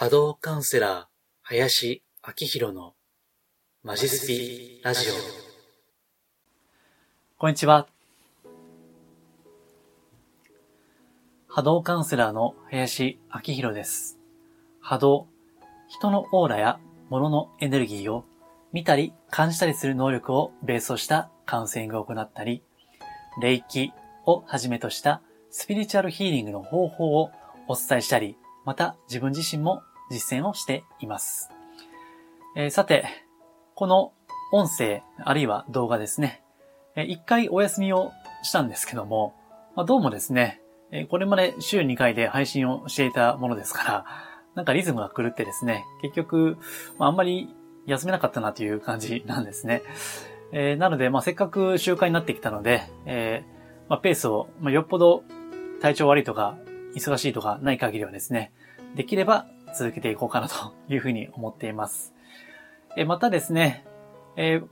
波動カウンセラー、林明宏のマジスピラジオ。こんにちは。波動カウンセラーの林明宏です。波動、人のオーラや物のエネルギーを見たり感じたりする能力をベースとしたカウンセリングを行ったり、霊気をはじめとしたスピリチュアルヒーリングの方法をお伝えしたり、また自分自身も実践をしています。えー、さて、この音声あるいは動画ですね、えー、一回お休みをしたんですけども、まあ、どうもですね、えー、これまで週2回で配信をしていたものですから、なんかリズムが狂ってですね、結局、まあ、あんまり休めなかったなという感じなんですね。えー、なので、まあ、せっかく習慣になってきたので、えー、まあ、ペースを、まあ、よっぽど体調悪いとか、忙しいとかない限りはですね、できれば続けていこうかなというふうに思っています。え、またですね、え、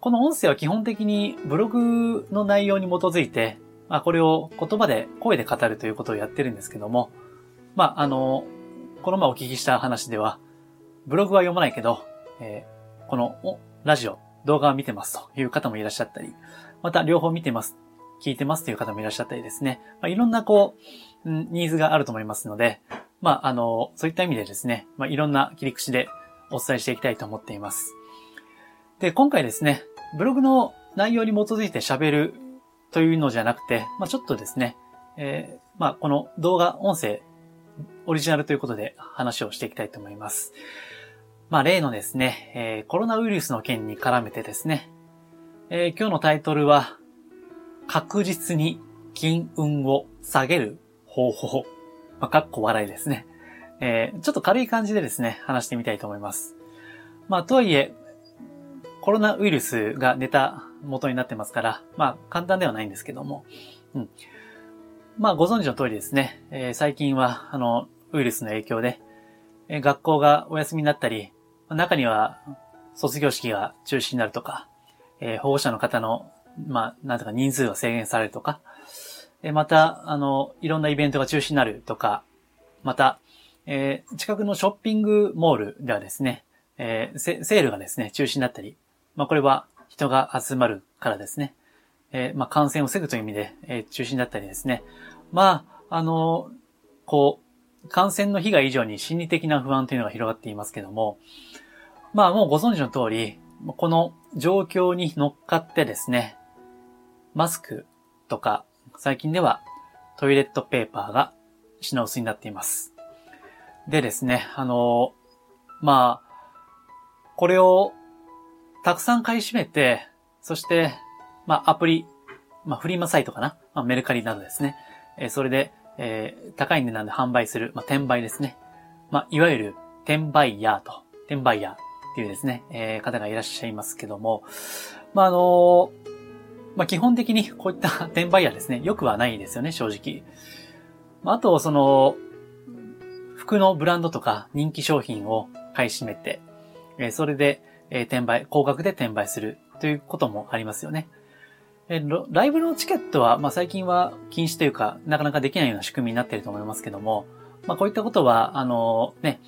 この音声は基本的にブログの内容に基づいて、まあ、これを言葉で、声で語るということをやってるんですけども、まあ、あの、この前お聞きした話では、ブログは読まないけど、えー、このラジオ、動画を見てますという方もいらっしゃったり、また両方見てます、聞いてますという方もいらっしゃったりですね、まあ、いろんなこう、ニーズがあると思いますので、まあ、あの、そういった意味でですね、まあ、いろんな切り口でお伝えしていきたいと思っています。で、今回ですね、ブログの内容に基づいて喋るというのじゃなくて、まあ、ちょっとですね、えー、まあ、この動画、音声、オリジナルということで話をしていきたいと思います。まあ、例のですね、えー、コロナウイルスの件に絡めてですね、えー、今日のタイトルは、確実に金運を下げる方法。まあ、かっこ笑いですね。えー、ちょっと軽い感じでですね、話してみたいと思います。まあ、とはいえ、コロナウイルスがネタ元になってますから、まあ、簡単ではないんですけども、うん。まあ、ご存知の通りですね、えー、最近は、あの、ウイルスの影響で、えー、学校がお休みになったり、中には卒業式が中止になるとか、えー、保護者の方の、まあ、なんとか人数が制限されるとか、え、また、あの、いろんなイベントが中止になるとか、また、えー、近くのショッピングモールではですね、えー、セールがですね、中止になったり、まあ、これは人が集まるからですね、えー、まあ、感染を防ぐという意味で、え、中止になったりですね、まあ、あの、こう、感染の被害以上に心理的な不安というのが広がっていますけども、まあもうご存知の通り、この状況に乗っかってですね、マスクとか、最近ではトイレットペーパーが品薄になっています。でですね、あの、まあ、これをたくさん買い占めて、そして、まあアプリ、まあフリマサイトかな、まあ、メルカリなどですね、えそれでえー、高い値段で販売する、まあ、転売ですね。まあ、いわゆる転売ヤーと、転売ヤーっていうですね、えー、方がいらっしゃいますけども、まあ、あのー、まあ、基本的にこういった 転売ヤーですね、よくはないですよね、正直。まあ、と、その、服のブランドとか人気商品を買い占めて、え、それで、え、転売、高額で転売するということもありますよね。えライブのチケットは、まあ、最近は禁止というか、なかなかできないような仕組みになっていると思いますけども、まあ、こういったことは、あの、ね、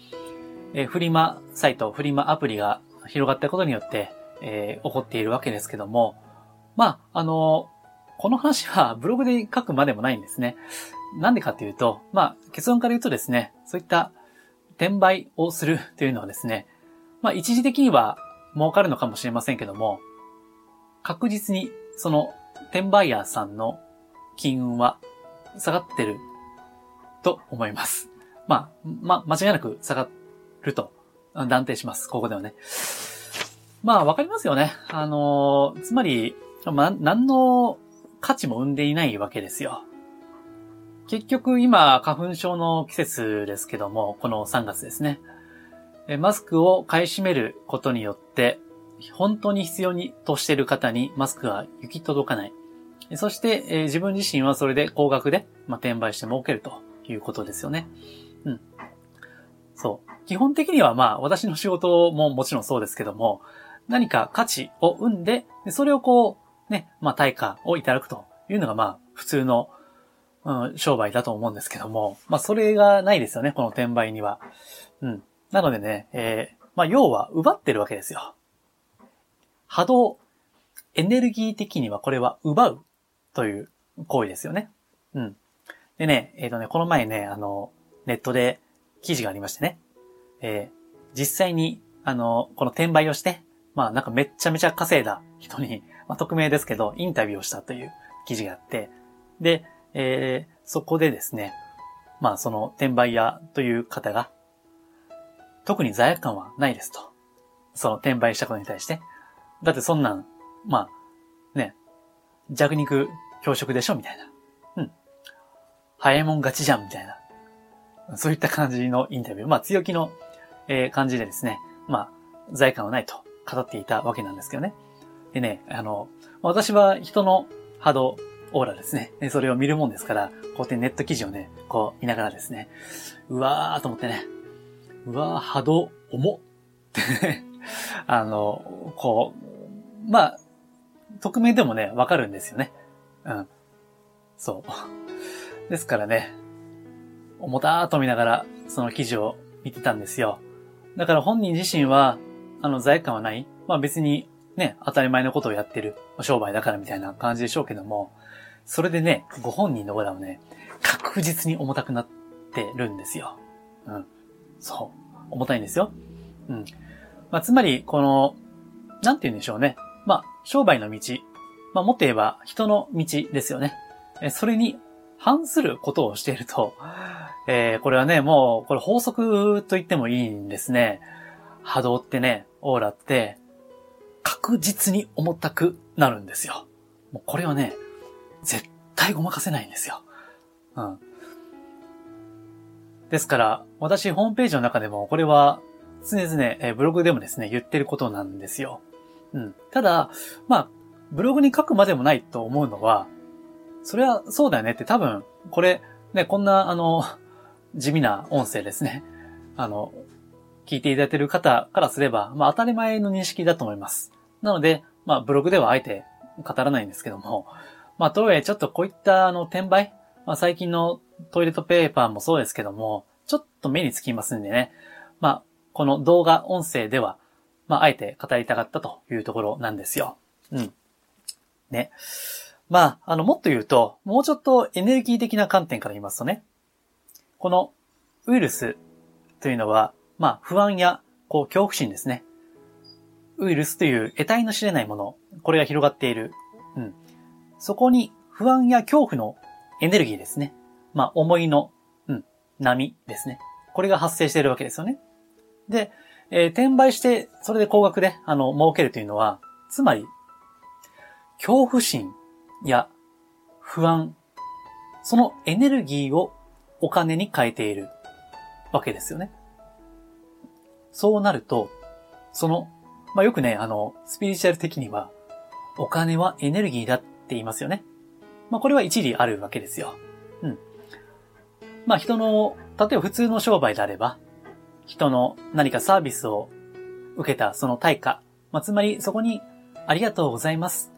えフリマサイト、フリマアプリが広がったことによって、えー、起こっているわけですけども、まあ、あの、この話はブログで書くまでもないんですね。なんでかっていうと、まあ、結論から言うとですね、そういった転売をするというのはですね、まあ、一時的には儲かるのかもしれませんけども、確実にその、転売ヤーさんの金運は下がってると思います。まあ、ま、間違いなく下がると断定します。ここではね。まあ、わかりますよね。あの、つまり、ま、何の価値も生んでいないわけですよ。結局今、花粉症の季節ですけども、この3月ですね。マスクを買い占めることによって、本当に必要にとしている方にマスクが行き届かない。そして、え、自分自身はそれで高額で、ま、転売して儲けるということですよね。うん。そう。基本的にはまあ、私の仕事ももちろんそうですけども、何か価値を生んで、それをこう、ね、まあ、対価をいただくというのがまあ、普通の、うん、商売だと思うんですけども、まあ、それがないですよね、この転売には。うん。なのでね、えー、まあ、要は奪ってるわけですよ。波動、エネルギー的にはこれは奪うという行為ですよね。うん。でね、えっ、ー、とね、この前ね、あの、ネットで記事がありましてね、えー、実際に、あの、この転売をして、まあなんかめっちゃめちゃ稼いだ人に、まあ匿名ですけど、インタビューをしたという記事があって、で、えー、そこでですね、まあその転売屋という方が、特に罪悪感はないですと。その転売したことに対して。だってそんなん、まあ、ね、弱肉強食でしょみたいな。うん。早いもん勝ちじゃんみたいな。そういった感じのインタビュー。まあ強気の、えー、感じでですね、まあ、罪悪感はないと語っていたわけなんですけどね。でね、あの、私は人の波動、オーラですね。それを見るもんですから、こうやってネット記事をね、こう見ながらですね、うわーと思ってね、うわー波動重ってね、あの、こう、まあ、匿名でもね、わかるんですよね。うん。そう。ですからね、重たーと見ながら、その記事を見てたんですよ。だから本人自身は、あの、罪悪感はないまあ別に、ね、当たり前のことをやってる商売だからみたいな感じでしょうけども、それでね、ご本人のオーラはね、確実に重たくなってるんですよ。うん。そう。重たいんですよ。うん。まあ、つまり、この、なんて言うんでしょうね。まあ、商売の道。まあ、もっと言えば、人の道ですよね。え、それに反することをしていると、えー、これはね、もう、これ法則と言ってもいいんですね。波動ってね、オーラって、確実に重たくなるんですよ。もうこれはね、絶対ごまかせないんですよ。うん。ですから、私、ホームページの中でも、これは、常々、えブログでもですね、言ってることなんですよ。うん。ただ、まあ、ブログに書くまでもないと思うのは、それはそうだよねって多分、これ、ね、こんな、あの、地味な音声ですね。あの、聞いていただいている方からすれば、まあ当たり前の認識だと思います。なので、まあブログではあえて語らないんですけども、まあとはいえちょっとこういったあの転売、まあ最近のトイレットペーパーもそうですけども、ちょっと目につきますんでね。まあ、この動画、音声では、まあ、あえて語りたかったというところなんですよ。うん。ね。まあ、あの、もっと言うと、もうちょっとエネルギー的な観点から言いますとね、このウイルスというのは、まあ、不安や、こう、恐怖心ですね。ウイルスという得体の知れないもの、これが広がっている。うん。そこに不安や恐怖のエネルギーですね。まあ、思いの、うん、波ですね。これが発生しているわけですよね。で、えー、転売して、それで高額で、あの、儲けるというのは、つまり、恐怖心や不安、そのエネルギーをお金に変えているわけですよね。そうなると、その、まあ、よくね、あの、スピリチュアル的には、お金はエネルギーだって言いますよね。まあ、これは一理あるわけですよ。うん。まあ、人の、例えば普通の商売であれば、人の何かサービスを受けたその対価、まあ、つまりそこに、ありがとうございます。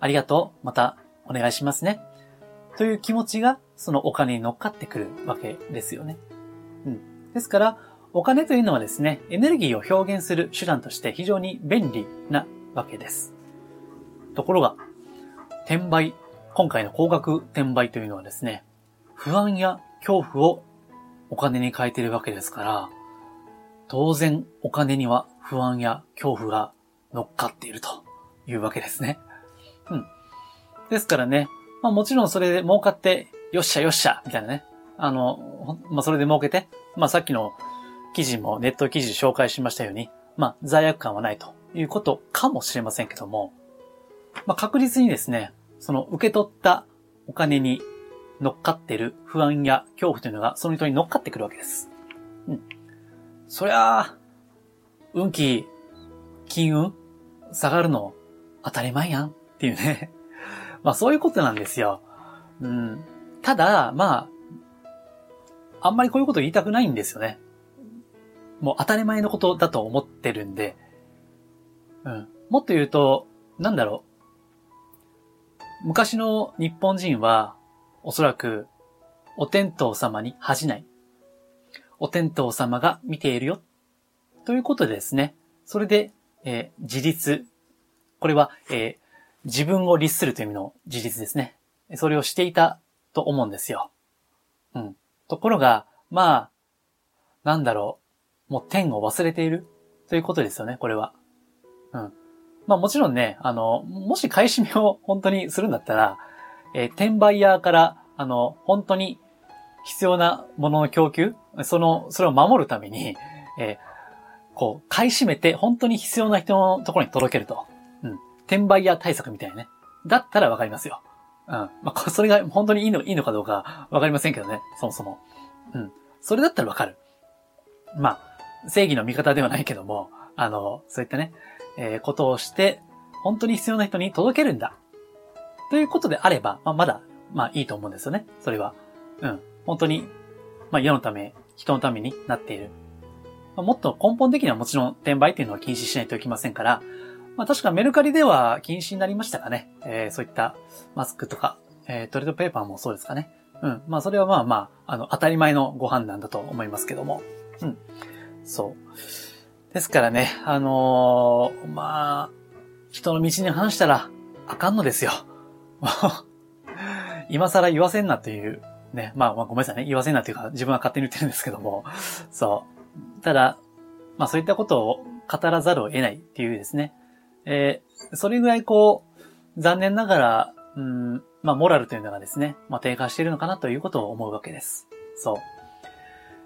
ありがとう。またお願いしますね。という気持ちが、そのお金に乗っかってくるわけですよね。うん。ですから、お金というのはですね、エネルギーを表現する手段として非常に便利なわけです。ところが、転売、今回の高額転売というのはですね、不安や恐怖をお金に変えているわけですから、当然お金には不安や恐怖が乗っかっているというわけですね。うん。ですからね、まあもちろんそれで儲かって、よっしゃよっしゃ、みたいなね。あの、まあそれで儲けて、まあさっきの記事もネット記事紹介しましたように、まあ、罪悪感はないということかもしれませんけども、まあ、確実にですね、その受け取ったお金に乗っかってる不安や恐怖というのがその人に乗っかってくるわけです。うん。そりゃあ、運気、金運、下がるの当たり前やんっていうね。まあそういうことなんですよ。うん。ただ、まあ、あんまりこういうこと言いたくないんですよね。もう当たり前のことだと思ってるんで、うん。もっと言うと、なんだろう。昔の日本人は、おそらく、お天道様に恥じない。お天道様が見ているよ。ということでですね、それで、えー、自立。これは、えー、自分を律するという意味の自立ですね。それをしていたと思うんですよ。うん。ところが、まあ、なんだろう。もう天を忘れているということですよね、これは。うん。まあもちろんね、あの、もし買い占めを本当にするんだったら、えー、転売ヤーから、あの、本当に必要なものの供給、その、それを守るために、えー、こう、買い占めて本当に必要な人のところに届けると。うん。転売ヤー対策みたいなね。だったらわかりますよ。うん。まあ、それが本当にいいの、いいのかどうかわかりませんけどね。そもそも。うん。それだったらわかる。まあ、正義の味方ではないけども、あの、そういったね、えー、ことをして、本当に必要な人に届けるんだ。ということであれば、まあ、まだ、まあいいと思うんですよね。それは。うん。本当に、まあ世のため、人のためになっている。まあ、もっと根本的にはもちろん転売っていうのは禁止しないといけませんから、まあ確かメルカリでは禁止になりましたかね。えー、そういったマスクとか、えー、トレードペーパーもそうですかね。うん。まあそれはまあまあ、あの、当たり前のご判断だと思いますけども。うん。そう。ですからね、あのー、まあ、人の道に反したらあかんのですよ。今更言わせんなという、ね、まあ、まあ、ごめんなさいね。言わせんなというか、自分は勝手に言ってるんですけども、そう。ただ、まあそういったことを語らざるを得ないっていうですね。えー、それぐらいこう、残念ながら、うん、まあモラルというのがですね、まあ低下しているのかなということを思うわけです。そう。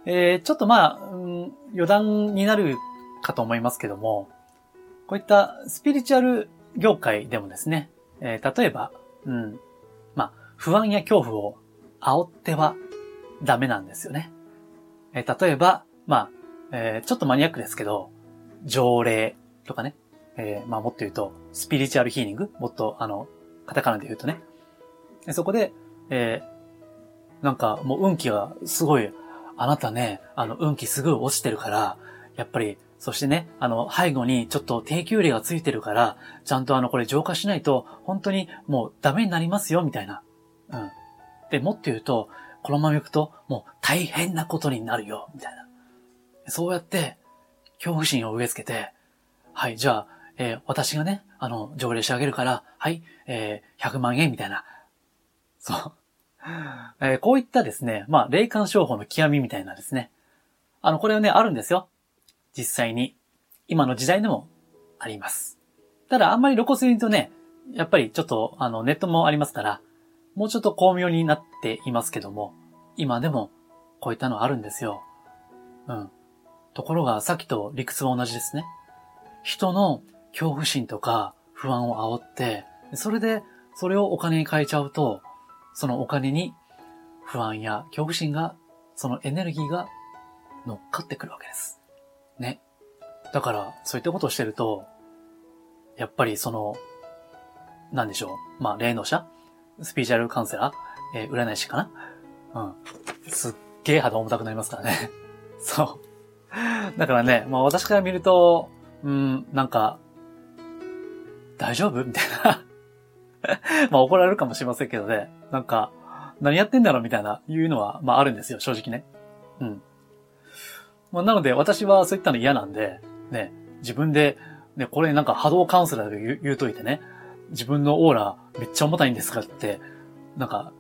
えー、ちょっとまあ、うん、余談になるかと思いますけども、こういったスピリチュアル業界でもですね、えー、例えば、うん、まあ、不安や恐怖を煽ってはダメなんですよね。えー、例えば、まあ、えー、ちょっとマニアックですけど、条例とかね、えー、まあもっと言うと、スピリチュアルヒーリングもっと、あの、カタカナで言うとね。そこで、えー、なんかもう運気がすごい、あなたね、あの、運気すぐ落ちてるから、やっぱり、そしてね、あの、背後にちょっと低級例がついてるから、ちゃんとあの、これ浄化しないと、本当にもうダメになりますよ、みたいな。うん。で、もっと言うと、このまま行くと、もう大変なことになるよ、みたいな。そうやって、恐怖心を植え付けて、はい、じゃあ、えー、私がね、あの、条例してあげるから、はい、えー、100万円みたいな。そう。えー、こういったですね、まあ、霊感商法の極みみたいなですね。あの、これはね、あるんですよ。実際に。今の時代でもあります。ただ、あんまり露骨に言うとね、やっぱりちょっと、あの、ネットもありますから、もうちょっと巧妙になっていますけども、今でも、こういったのあるんですよ。うん。ところが、さっきと理屈は同じですね。人の恐怖心とか不安を煽って、それで、それをお金に変えちゃうと、そのお金に不安や恐怖心が、そのエネルギーが乗っかってくるわけです。ね。だから、そういったことをしてると、やっぱりその、なんでしょう。まあ、霊能者？スピーチャルカウンセラー？えー、占い師かな？うん。すっげえ肌重たくなりますからね。そう。だからね、まあ私から見ると、うん、なんか、大丈夫？みたいな まあ怒られるかもしれませんけどね。なんか、何やってんだろうみたいな、いうのは、まああるんですよ、正直ね。うん。まあなので私はそういったの嫌なんで、ね、自分で、ね、これなんか波動カウンセラーで言うといてね、自分のオーラめっちゃ重たいんですかって、なんか、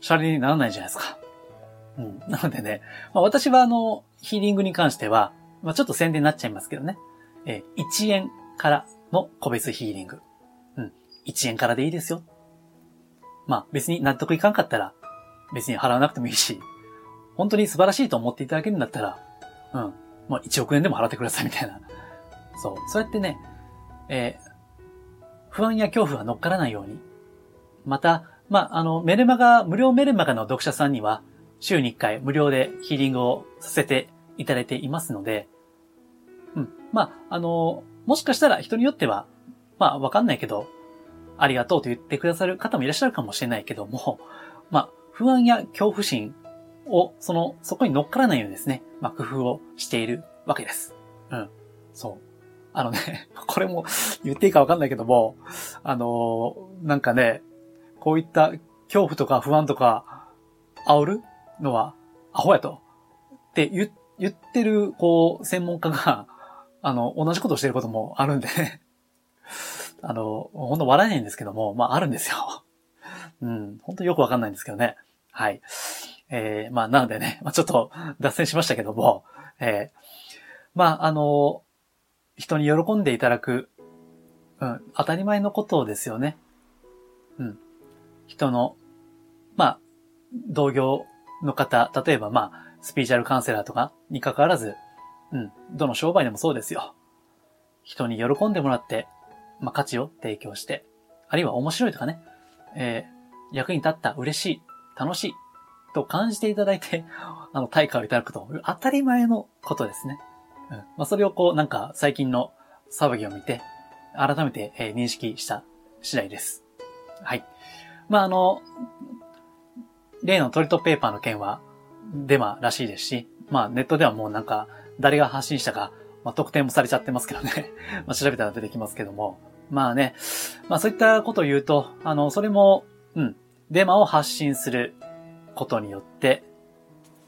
シャレにならないじゃないですか。うん。なのでね、まあ、私はあの、ヒーリングに関しては、まあ、ちょっと宣伝になっちゃいますけどね。え、1円からの個別ヒーリング。1円からでいいですよ。まあ、別に納得いかんかったら、別に払わなくてもいいし、本当に素晴らしいと思っていただけるんだったら、うん。まあ、1億円でも払ってくださいみたいな。そう。そうやってね、えー、不安や恐怖が乗っからないように。また、まあ、あの、メルマガ、無料メルマガの読者さんには、週に1回無料でヒーリングをさせていただいていますので、うん。まあ、あの、もしかしたら人によっては、まあ、わかんないけど、ありがとうと言ってくださる方もいらっしゃるかもしれないけども、まあ、不安や恐怖心を、その、そこに乗っからないようにですね、まあ、工夫をしているわけです。うん。そう。あのね、これも言っていいかわかんないけども、あのー、なんかね、こういった恐怖とか不安とか煽るのはアホやと。って言言ってる、こう、専門家が、あの、同じことをしてることもあるんでね。あの、ほんと笑えないんですけども、まあ、あるんですよ。うん、本当よくわかんないんですけどね。はい。えー、まあ、なのでね、まあ、ちょっと脱線しましたけども、えー、まあ、あの、人に喜んでいただく、うん、当たり前のことですよね。うん。人の、まあ、同業の方、例えばまあ、スピーチャルカウンセラーとかに関わらず、うん、どの商売でもそうですよ。人に喜んでもらって、まあ、価値を提供して、あるいは面白いとかね、えー、役に立った、嬉しい、楽しい、と感じていただいて、あの、対価をいただくと、当たり前のことですね。うん。まあ、それをこう、なんか、最近の騒ぎを見て、改めて、えー、認識した次第です。はい。まあ、あの、例のトリットペーパーの件は、デマらしいですし、まあ、ネットではもうなんか、誰が発信したか、まあ、特定もされちゃってますけどね。まあ、調べたら出てきますけども。まあね、まあそういったことを言うと、あの、それも、うん、デマを発信することによって、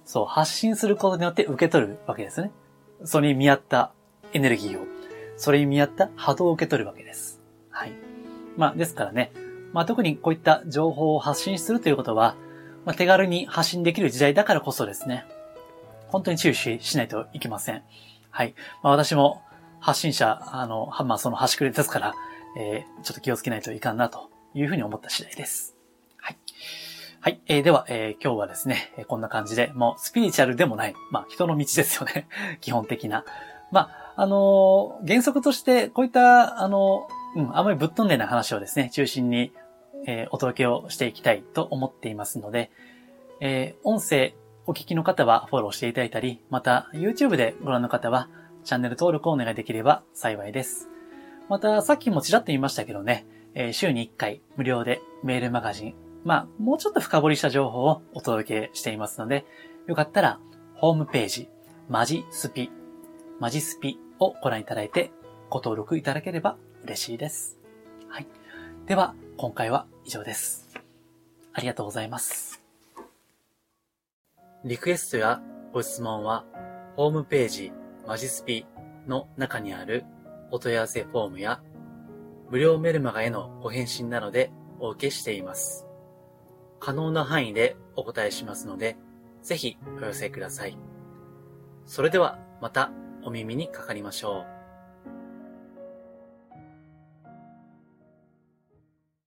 そう、発信することによって受け取るわけですね。それに見合ったエネルギーを、それに見合った波動を受け取るわけです。はい。まあ、ですからね、まあ特にこういった情報を発信するということは、まあ、手軽に発信できる時代だからこそですね、本当に注意しないといけません。はい。まあ私も発信者、あの、まあその端くれですから、えー、ちょっと気をつけないといかんなというふうに思った次第です。はい。はい。えー、では、えー、今日はですね、こんな感じで、もうスピリチュアルでもない、まあ人の道ですよね。基本的な。まあ、あの原則として、こういった、あのうん、あまりぶっ飛んでない話をですね、中心に、えお届けをしていきたいと思っていますので、え音声お聞きの方はフォローしていただいたり、また YouTube でご覧の方はチャンネル登録をお願いできれば幸いです。またさっきもちらっと言いましたけどね、え週に1回無料でメールマガジン、まあもうちょっと深掘りした情報をお届けしていますので、よかったらホームページ、マジスピ、マジスピをご覧いただいてご登録いただければ嬉しいです。はい。では、今回は以上です。ありがとうございます。リクエストやご質問は、ホームページマジスピの中にあるお問い合わせフォームや、無料メルマガへのご返信などでお受けしています。可能な範囲でお答えしますので、ぜひお寄せください。それではまたお耳にかかりましょう。